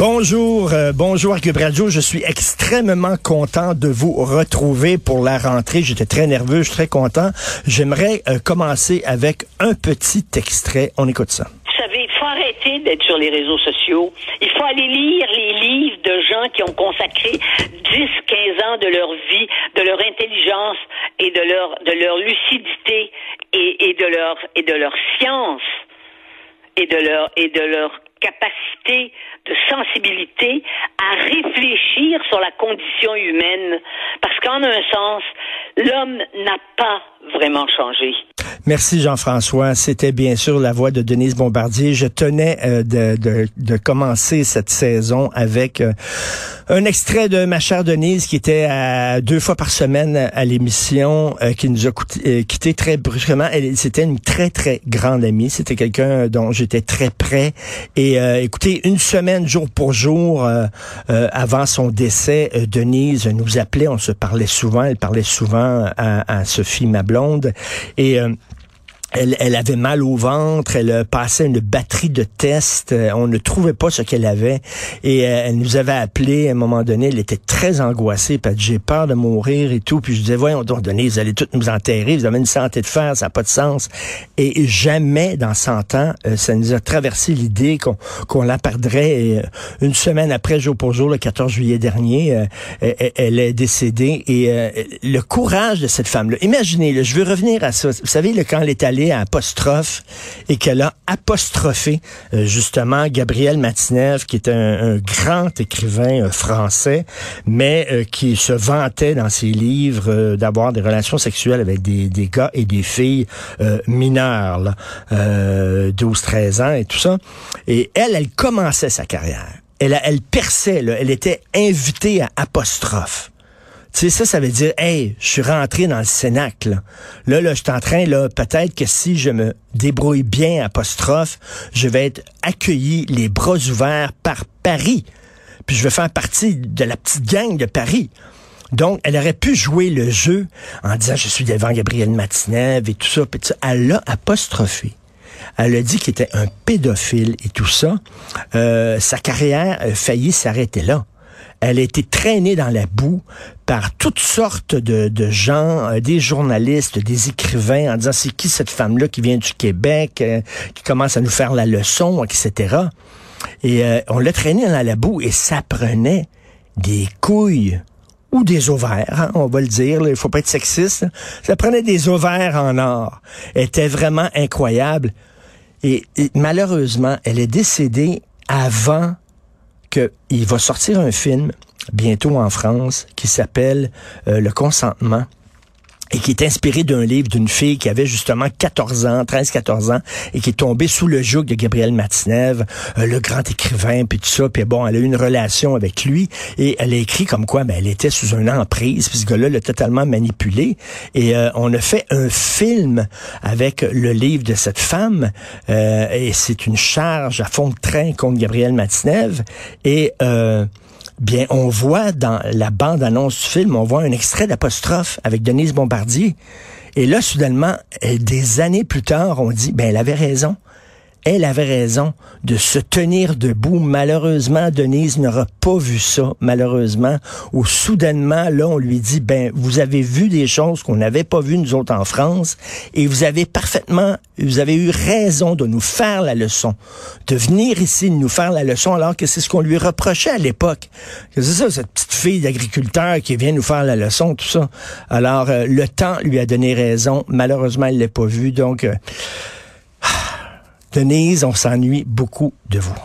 Bonjour, euh, bonjour à Cube. Je suis extrêmement content de vous retrouver pour la rentrée. J'étais très nerveux, je suis très content. J'aimerais euh, commencer avec un petit extrait. On écoute ça. Vous savez, il faut arrêter d'être sur les réseaux sociaux. Il faut aller lire les livres de gens qui ont consacré 10, 15 ans de leur vie, de leur intelligence et de leur, de leur lucidité et, et de leur, et de leur science et de leur, et de leur capacité de sensibilité à réfléchir sur la condition humaine. Parce qu'en un sens, l'homme n'a pas vraiment changé. Merci Jean-François. C'était bien sûr la voix de Denise Bombardier. Je tenais euh, de, de, de, commencer cette saison avec euh, un extrait de ma chère Denise qui était à, deux fois par semaine à l'émission, euh, qui nous a quitté très brusquement. C'était une très très grande amie. C'était quelqu'un dont j'étais très près. Et écoutez, une semaine jour pour jour avant son décès, Denise nous appelait. On se parlait souvent. Elle parlait souvent à, à Sophie, ma blonde. Et elle, elle, avait mal au ventre, elle passait une batterie de tests, euh, on ne trouvait pas ce qu'elle avait. Et euh, elle nous avait appelé à un moment donné, elle était très angoissée, que j'ai peur de mourir et tout, puis je disais voyons donc Denise, vous allez toutes nous enterrer, vous avez une santé de fer, ça n'a pas de sens. Et jamais dans 100 ans, euh, ça nous a traversé l'idée qu'on qu'on la perdrait. Et, une semaine après, jour pour jour, le 14 juillet dernier, elle, est décédée. Et le courage de cette femme-là, imaginez, je veux revenir à ça, vous savez, le, quand elle est allée à apostrophe et qu'elle a apostrophé euh, justement Gabriel Matinev, qui est un, grand écrivain euh, français, mais euh, qui se vantait dans ses livres d'avoir des relations sexuelles avec des, des, gars et des filles mineurs, 12-13 ans et tout ça. Et elle, elle commençait sa carrière. Elle, elle perçait, là, elle était invitée à apostrophe. Tu sais, ça, ça veut dire, hey, je suis rentré dans le Cénacle. Là, là, je suis en train, là, peut-être que si je me débrouille bien, apostrophe, je vais être accueilli les bras ouverts par Paris. Puis je vais faire partie de la petite gang de Paris. Donc, elle aurait pu jouer le jeu en disant, je suis devant Gabriel Matinev et tout ça. Puis. Elle l'a apostrophé. Elle a dit qu'il était un pédophile et tout ça. Euh, sa carrière a failli s'arrêter là. Elle a été traînée dans la boue par toutes sortes de, gens, euh, des journalistes, des écrivains, en disant c'est qui cette femme-là qui vient du Québec, euh, qui commence à nous faire la leçon, etc. Et euh, on l'a traînée dans la boue et ça prenait des couilles ou des ovaires, hein, on va le dire, il faut pas être sexiste. Ça prenait des ovaires en or. Elle était vraiment incroyable. et malheureusement, elle est décédée avant qu'il va sortir un film bientôt en France qui s'appelle euh, Le consentement et qui est inspiré d'un livre d'une fille qui avait justement 14 ans, 13-14 ans, et qui est tombée sous le joug de Gabriel Matinev, euh, le grand écrivain, puis tout ça. Puis bon, elle a eu une relation avec lui, et elle a écrit comme quoi ben, elle était sous une emprise, puis ce gars-là l'a totalement manipulé. Et euh, on a fait un film avec le livre de cette femme, euh, et c'est une charge à fond de train contre Gabriel Matinev. Et... Bien, on voit dans la bande-annonce du film, on voit un extrait d'apostrophe avec Denise Bombardier. Et là, soudainement, euh, des années plus tard, on dit, ben, elle avait raison elle avait raison de se tenir debout. Malheureusement, Denise n'aura pas vu ça, malheureusement, où soudainement, là, on lui dit, ben, vous avez vu des choses qu'on n'avait pas vues, nous autres, en France, et vous avez parfaitement, vous avez eu raison de nous faire la leçon, de venir ici, de nous faire la leçon, alors que c'est ce qu'on lui reprochait à l'époque. C'est ça, cette petite fille d'agriculteur qui vient nous faire la leçon, tout ça. Alors, euh, le temps lui a donné raison. Malheureusement, elle l'a pas vu, donc... Euh, Denise, on s'ennuie beaucoup de vous.